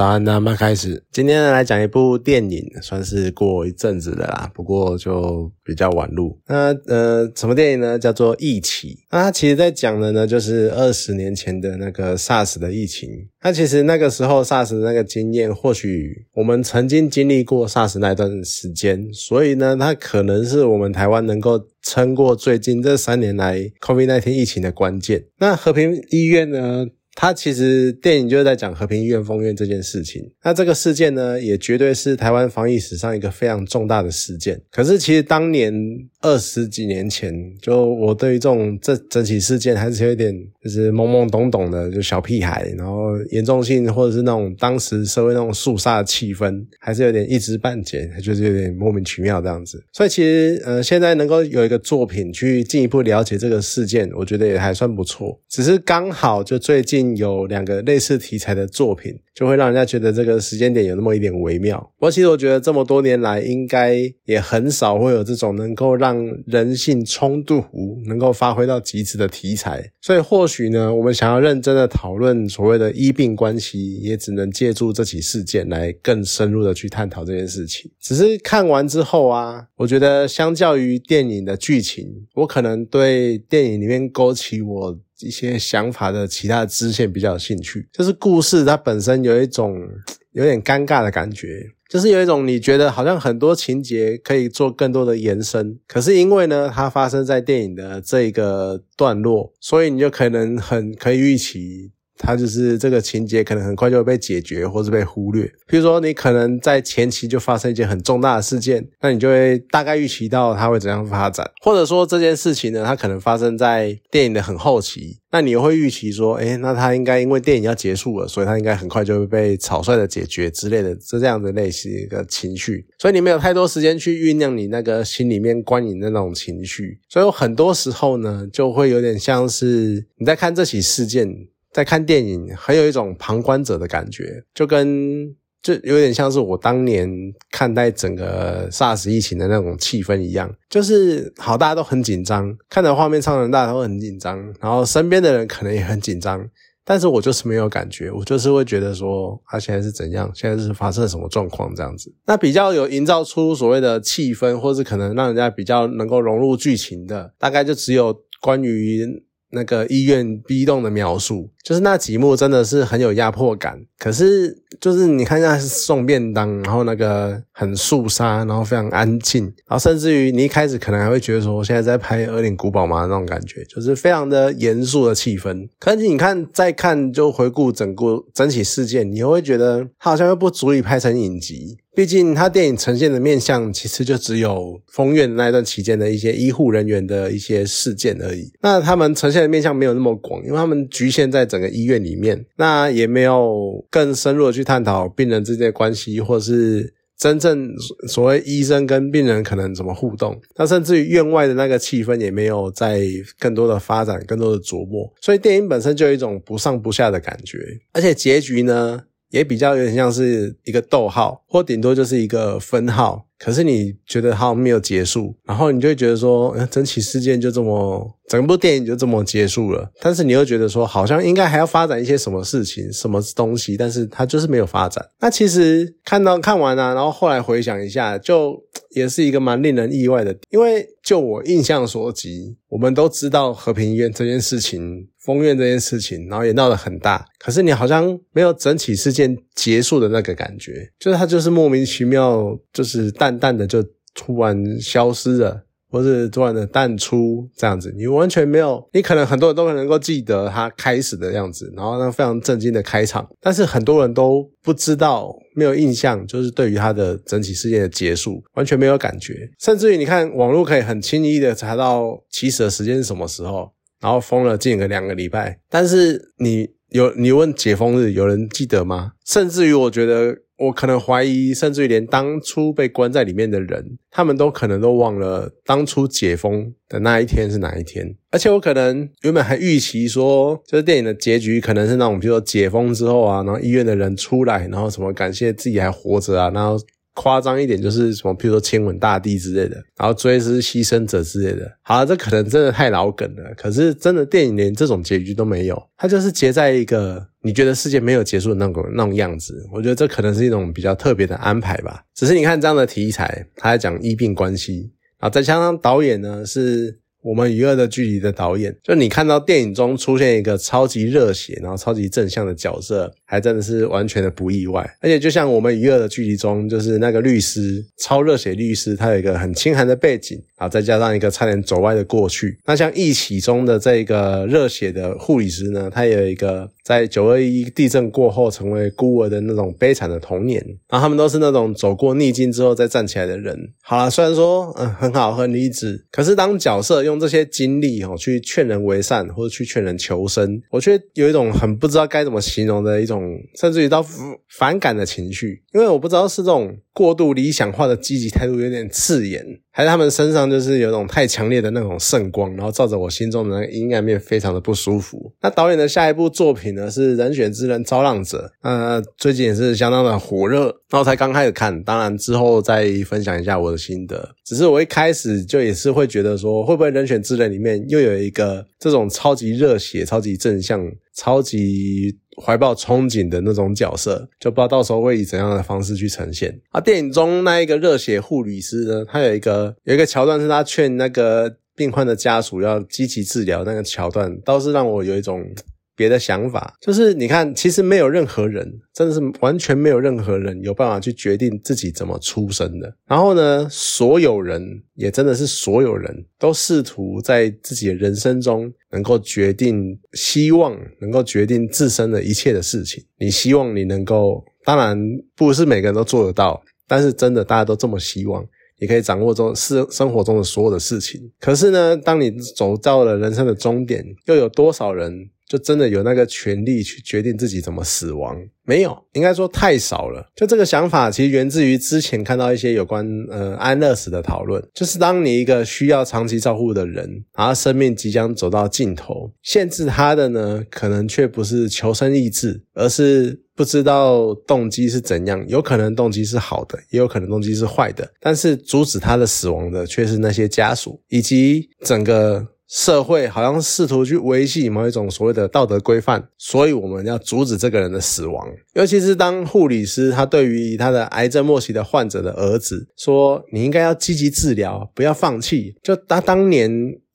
早安，那么开始。今天呢来讲一部电影，算是过一阵子的啦，不过就比较晚录。那呃，什么电影呢？叫做《疫起》。那它其实在讲的呢，就是二十年前的那个 SARS 的疫情。那其实那个时候 SARS 的那个经验，或许我们曾经经历过 SARS 那一段时间，所以呢，它可能是我们台湾能够撑过最近这三年来 COVID-19 疫情的关键。那和平医院呢？它其实电影就是在讲和平医院封院这件事情。那这个事件呢，也绝对是台湾防疫史上一个非常重大的事件。可是其实当年二十几年前，就我对于这种这整起事件还是有一点就是懵懵懂懂的，就小屁孩。然后严重性或者是那种当时社会那种肃杀的气氛，还是有点一知半解，就是有点莫名其妙这样子。所以其实呃，现在能够有一个作品去进一步了解这个事件，我觉得也还算不错。只是刚好就最近。有两个类似题材的作品，就会让人家觉得这个时间点有那么一点微妙。不过，其实我觉得这么多年来，应该也很少会有这种能够让人性冲突能够发挥到极致的题材。所以，或许呢，我们想要认真的讨论所谓的医病关系，也只能借助这起事件来更深入的去探讨这件事情。只是看完之后啊，我觉得相较于电影的剧情，我可能对电影里面勾起我。一些想法的其他的支线比较有兴趣，就是故事它本身有一种有点尴尬的感觉，就是有一种你觉得好像很多情节可以做更多的延伸，可是因为呢它发生在电影的这一个段落，所以你就可能很可以预期。它就是这个情节可能很快就会被解决，或是被忽略。比如说，你可能在前期就发生一件很重大的事件，那你就会大概预期到它会怎样发展。或者说这件事情呢，它可能发生在电影的很后期，那你又会预期说，哎，那它应该因为电影要结束了，所以它应该很快就会被草率的解决之类的，这这样的类型一个情绪。所以你没有太多时间去酝酿你那个心里面观影的那种情绪，所以很多时候呢，就会有点像是你在看这起事件。在看电影，很有一种旁观者的感觉，就跟就有点像是我当年看待整个 SARS 疫情的那种气氛一样，就是好，大家都很紧张，看着画面上人大家都很紧张，然后身边的人可能也很紧张，但是我就是没有感觉，我就是会觉得说，他现在是怎样，现在是发生什么状况这样子。那比较有营造出所谓的气氛，或是可能让人家比较能够融入剧情的，大概就只有关于。那个医院逼动的描述，就是那几幕真的是很有压迫感。可是，就是你看一下送便当，然后那个很肃杀，然后非常安静，然后甚至于你一开始可能还会觉得说，我现在在拍《恶灵古堡》吗？那种感觉，就是非常的严肃的气氛。可是你看，再看就回顾整个整起事件，你又会觉得它好像又不足以拍成影集。毕竟，他电影呈现的面相其实就只有封院那段期间的一些医护人员的一些事件而已。那他们呈现的面相没有那么广，因为他们局限在整个医院里面，那也没有更深入的去探讨病人之间的关系，或是真正所谓医生跟病人可能怎么互动。那甚至于院外的那个气氛也没有在更多的发展、更多的琢磨。所以电影本身就有一种不上不下的感觉，而且结局呢？也比较有点像是一个逗号，或顶多就是一个分号。可是你觉得好像没有结束，然后你就会觉得说，整起事件就这么，整部电影就这么结束了。但是你又觉得说，好像应该还要发展一些什么事情、什么东西，但是它就是没有发展。那其实看到看完啊，然后后来回想一下，就也是一个蛮令人意外的，因为就我印象所及，我们都知道和平医院这件事情。封院这件事情，然后也闹得很大，可是你好像没有整起事件结束的那个感觉，就是它就是莫名其妙，就是淡淡的就突然消失了。或是突然的淡出这样子，你完全没有，你可能很多人都能够记得他开始的样子，然后那非常震惊的开场，但是很多人都不知道，没有印象，就是对于他的整体事件的结束完全没有感觉，甚至于你看网络可以很轻易的查到起始的时间是什么时候，然后封了近个两个礼拜，但是你有你问解封日，有人记得吗？甚至于我觉得。我可能怀疑，甚至于连当初被关在里面的人，他们都可能都忘了当初解封的那一天是哪一天。而且我可能原本还预期说，就是电影的结局可能是那种，比如说解封之后啊，然后医院的人出来，然后什么感谢自己还活着啊，然后。夸张一点就是什么，譬如说亲吻大地之类的，然后追思牺牲者之类的。好，这可能真的太老梗了。可是真的电影连这种结局都没有，它就是结在一个你觉得世界没有结束的那种那种样子。我觉得这可能是一种比较特别的安排吧。只是你看这样的题材，他在讲医病关系，然后再加上导演呢是。我们与恶的距离的导演，就你看到电影中出现一个超级热血，然后超级正向的角色，还真的是完全的不意外。而且就像我们与恶的距离中，就是那个律师，超热血律师，他有一个很清寒的背景，然后再加上一个差点走歪的过去。那像一起中的这个热血的护理师呢，他有一个在九二一地震过后成为孤儿的那种悲惨的童年。然后他们都是那种走过逆境之后再站起来的人。好了，虽然说嗯很好很励志，可是当角色用。用这些经历哦，去劝人为善，或者去劝人求生，我却有一种很不知道该怎么形容的一种，甚至于到反感的情绪，因为我不知道是这种过度理想化的积极态度有点刺眼。还是他们身上就是有种太强烈的那种圣光，然后照着我心中的那个阴暗面，非常的不舒服。那导演的下一部作品呢是《人选之人招浪者》，呃，最近也是相当的火热。然后才刚开始看，当然之后再分享一下我的心得。只是我一开始就也是会觉得说，会不会《人选之人》里面又有一个这种超级热血、超级正向、超级。怀抱憧憬的那种角色，就不知道到时候会以怎样的方式去呈现。啊，电影中那一个热血护理师呢，他有一个有一个桥段是他劝那个病患的家属要积极治疗，那个桥段倒是让我有一种。别的想法就是，你看，其实没有任何人，真的是完全没有任何人有办法去决定自己怎么出生的。然后呢，所有人也真的是所有人都试图在自己的人生中能够决定，希望能够决定自身的一切的事情。你希望你能够，当然不是每个人都做得到，但是真的大家都这么希望，你可以掌握中是生活中的所有的事情。可是呢，当你走到了人生的终点，又有多少人？就真的有那个权利去决定自己怎么死亡？没有，应该说太少了。就这个想法，其实源自于之前看到一些有关呃安乐死的讨论。就是当你一个需要长期照顾的人，然后生命即将走到尽头，限制他的呢，可能却不是求生意志，而是不知道动机是怎样。有可能动机是好的，也有可能动机是坏的。但是阻止他的死亡的，却是那些家属以及整个。社会好像试图去维系某一种所谓的道德规范，所以我们要阻止这个人的死亡。尤其是当护理师他对于他的癌症末期的患者的儿子说：“你应该要积极治疗，不要放弃。”就他当年。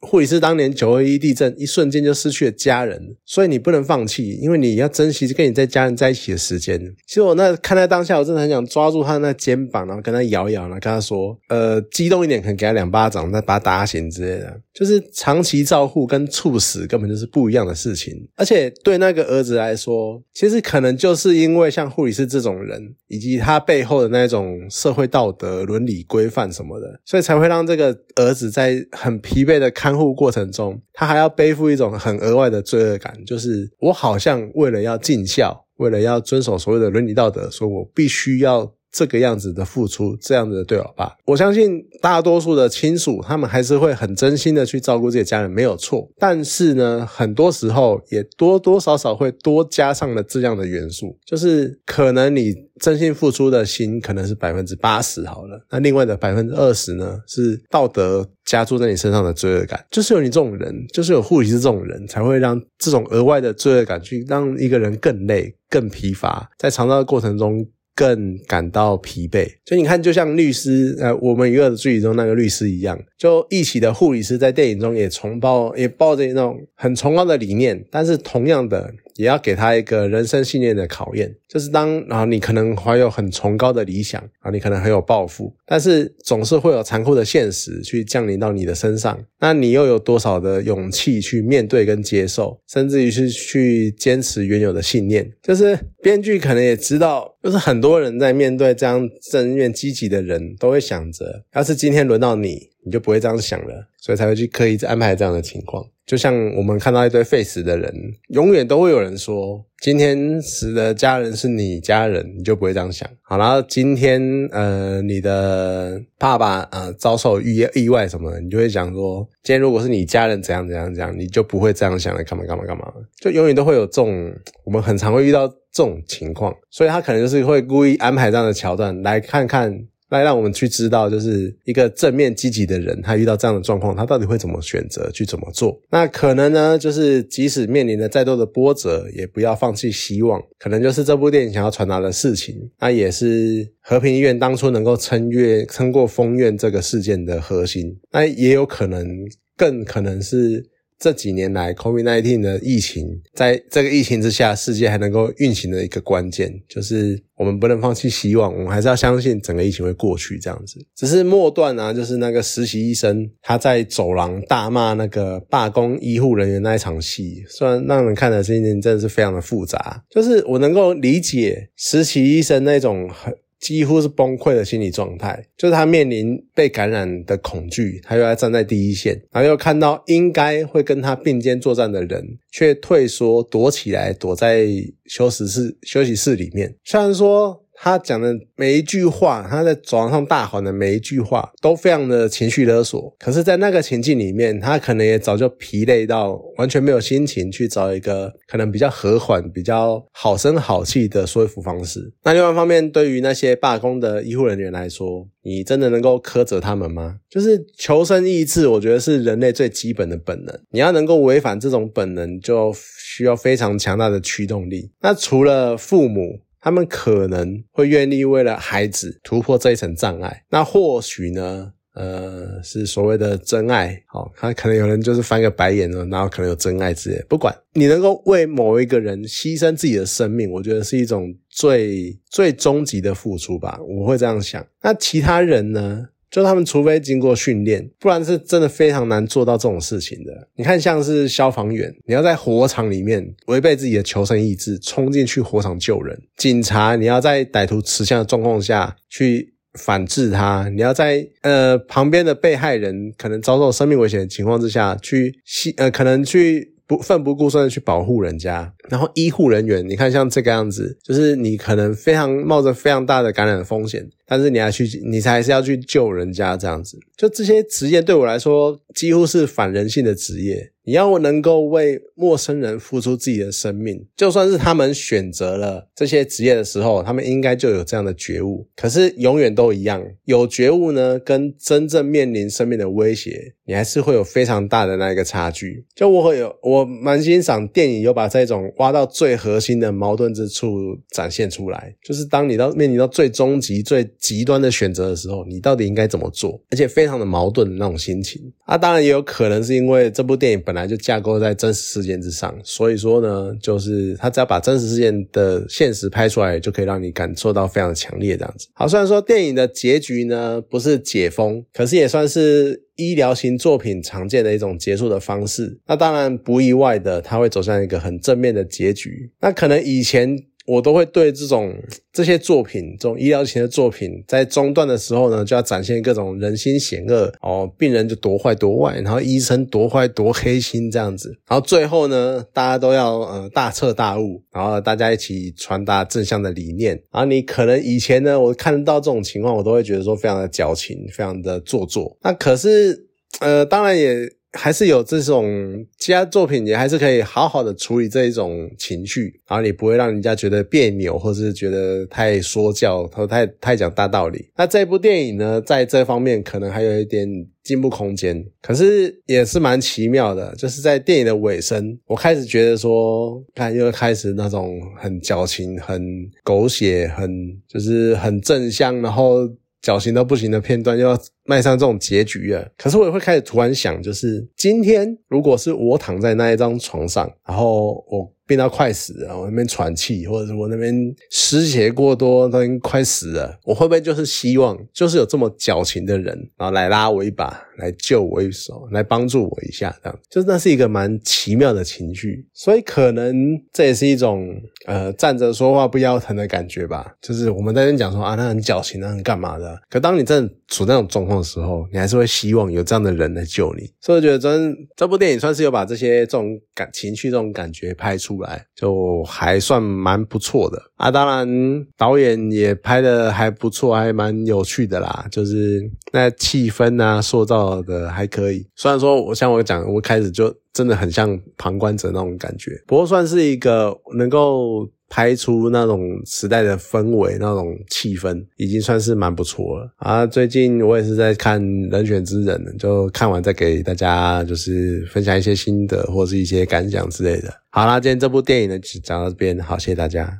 护理师当年九二一地震，一瞬间就失去了家人，所以你不能放弃，因为你要珍惜跟你在家人在一起的时间。其实我那看在当下，我真的很想抓住他那肩膀，然后跟他摇摇，然后跟他说：“呃，激动一点，可能给他两巴掌，再把他打醒之类的。”就是长期照护跟猝死根本就是不一样的事情。而且对那个儿子来说，其实可能就是因为像护理师这种人，以及他背后的那种社会道德、伦理规范什么的，所以才会让这个儿子在很疲惫的看。看护过程中，他还要背负一种很额外的罪恶感，就是我好像为了要尽孝，为了要遵守所谓的伦理道德，说我必须要这个样子的付出，这样子的对我爸。我相信大多数的亲属，他们还是会很真心的去照顾自己家人，没有错。但是呢，很多时候也多多少少会多加上了这样的元素，就是可能你真心付出的心可能是百分之八十好了，那另外的百分之二十呢，是道德。加注在你身上的罪恶感，就是有你这种人，就是有护理师这种人才会让这种额外的罪恶感去让一个人更累、更疲乏，在长照的过程中更感到疲惫。就你看，就像律师，呃，我们娱乐的剧中那个律师一样，就一起的护理师在电影中也崇抱，也抱着一种很崇高的理念，但是同样的。也要给他一个人生信念的考验，就是当啊，你可能怀有很崇高的理想啊，你可能很有抱负，但是总是会有残酷的现实去降临到你的身上。那你又有多少的勇气去面对跟接受，甚至于是去坚持原有的信念？就是编剧可能也知道，就是很多人在面对这样正面积极的人，都会想着，要是今天轮到你，你就不会这样想了，所以才会去刻意安排这样的情况。就像我们看到一堆废死的人，永远都会有人说，今天死的家人是你家人，你就不会这样想。好，然后今天呃，你的爸爸呃遭受意意外什么，你就会想说，今天如果是你家人怎样怎样怎样，你就不会这样想了，干嘛干嘛干嘛。就永远都会有这种，我们很常会遇到这种情况，所以他可能就是会故意安排这样的桥段，来看看来让我们去知道，就是一个正面积极的人，他遇到这样的状况，他到底会怎么选择去怎么做？那可能呢，就是即使面临了再多的波折，也不要放弃希望。可能就是这部电影想要传达的事情。那也是和平医院当初能够撑越撑过封院这个事件的核心。那也有可能，更可能是。这几年来，COVID-19 的疫情，在这个疫情之下，世界还能够运行的一个关键，就是我们不能放弃希望，我们还是要相信整个疫情会过去。这样子，只是末段啊，就是那个实习医生他在走廊大骂那个罢工医护人员那一场戏，虽然让人看的心情真的是非常的复杂，就是我能够理解实习医生那种很。几乎是崩溃的心理状态，就是他面临被感染的恐惧，他又要站在第一线，然后又看到应该会跟他并肩作战的人，却退缩躲起来，躲在休息室休息室里面。虽然说。他讲的每一句话，他在走廊上大喊的每一句话，都非常的情绪勒索。可是，在那个情境里面，他可能也早就疲累到完全没有心情去找一个可能比较和缓、比较好声好气的说服方式。那另外一方面，对于那些罢工的医护人员来说，你真的能够苛责他们吗？就是求生意志，我觉得是人类最基本的本能。你要能够违反这种本能，就需要非常强大的驱动力。那除了父母。他们可能会愿意为了孩子突破这一层障碍，那或许呢，呃，是所谓的真爱。好，他可能有人就是翻个白眼了，然后可能有真爱之类。不管你能够为某一个人牺牲自己的生命，我觉得是一种最最终极的付出吧。我会这样想。那其他人呢？就他们除非经过训练，不然是真的非常难做到这种事情的。你看，像是消防员，你要在火场里面违背自己的求生意志，冲进去火场救人；警察，你要在歹徒持枪的状况下去反制他；你要在呃旁边的被害人可能遭受生命危险的情况之下去吸呃可能去。不奋不顾身的去保护人家，然后医护人员，你看像这个样子，就是你可能非常冒着非常大的感染风险，但是你还去，你才是要去救人家这样子。就这些职业对我来说，几乎是反人性的职业。你要我能够为陌生人付出自己的生命，就算是他们选择了这些职业的时候，他们应该就有这样的觉悟。可是永远都一样，有觉悟呢，跟真正面临生命的威胁，你还是会有非常大的那一个差距。就我会有，我蛮欣赏电影有把这种挖到最核心的矛盾之处展现出来。就是当你到面临到最终极、最极端的选择的时候，你到底应该怎么做？而且非常的矛盾的那种心情。啊，当然也有可能是因为这部电影本来。就架构在真实世界件之上，所以说呢，就是他只要把真实事件的现实拍出来，就可以让你感受到非常强烈这样子。好，虽然说电影的结局呢不是解封，可是也算是医疗型作品常见的一种结束的方式。那当然不意外的，他会走向一个很正面的结局。那可能以前。我都会对这种这些作品，这种医疗型的作品，在中段的时候呢，就要展现各种人心险恶哦，病人就多坏多坏，然后医生多坏多黑心这样子，然后最后呢，大家都要呃大彻大悟，然后大家一起传达正向的理念。然后你可能以前呢，我看到这种情况，我都会觉得说非常的矫情，非常的做作。那可是呃，当然也。还是有这种其他作品，也还是可以好好的处理这一种情绪，然后你不会让人家觉得别扭，或是觉得太说教，或太太讲大道理。那这部电影呢，在这方面可能还有一点进步空间，可是也是蛮奇妙的。就是在电影的尾声，我开始觉得说，看又开始那种很矫情、很狗血、很就是很正向，然后。矫情到不行的片段，又要迈上这种结局了！可是我也会开始突然想，就是今天如果是我躺在那一张床上，然后我。病到快死了，我那边喘气，或者是我那边失血过多，都已经快死了。我会不会就是希望，就是有这么矫情的人，然后来拉我一把，来救我一手，来帮助我一下，这样，就是那是一个蛮奇妙的情绪。所以可能这也是一种呃站着说话不腰疼的感觉吧。就是我们在那边讲说啊，那很矫情，那很干嘛的？可当你真的处那种状况的时候，你还是会希望有这样的人来救你。所以我觉得真这部电影算是有把这些这种感情绪、这种感觉拍出。来就还算蛮不错的。啊当然导演也拍的还不错还蛮有趣的啦就是那气氛呐塑造的还可以。虽然说我像我讲我开始就真的很像旁观者那种感觉不过算是一个能够拍出那种时代的氛围那种气氛已经算是蛮不错了。啊最近我也是在看人选之人就看完再给大家就是分享一些心得或是一些感想之类的。好啦今天这部电影呢就讲到这边好谢谢大家。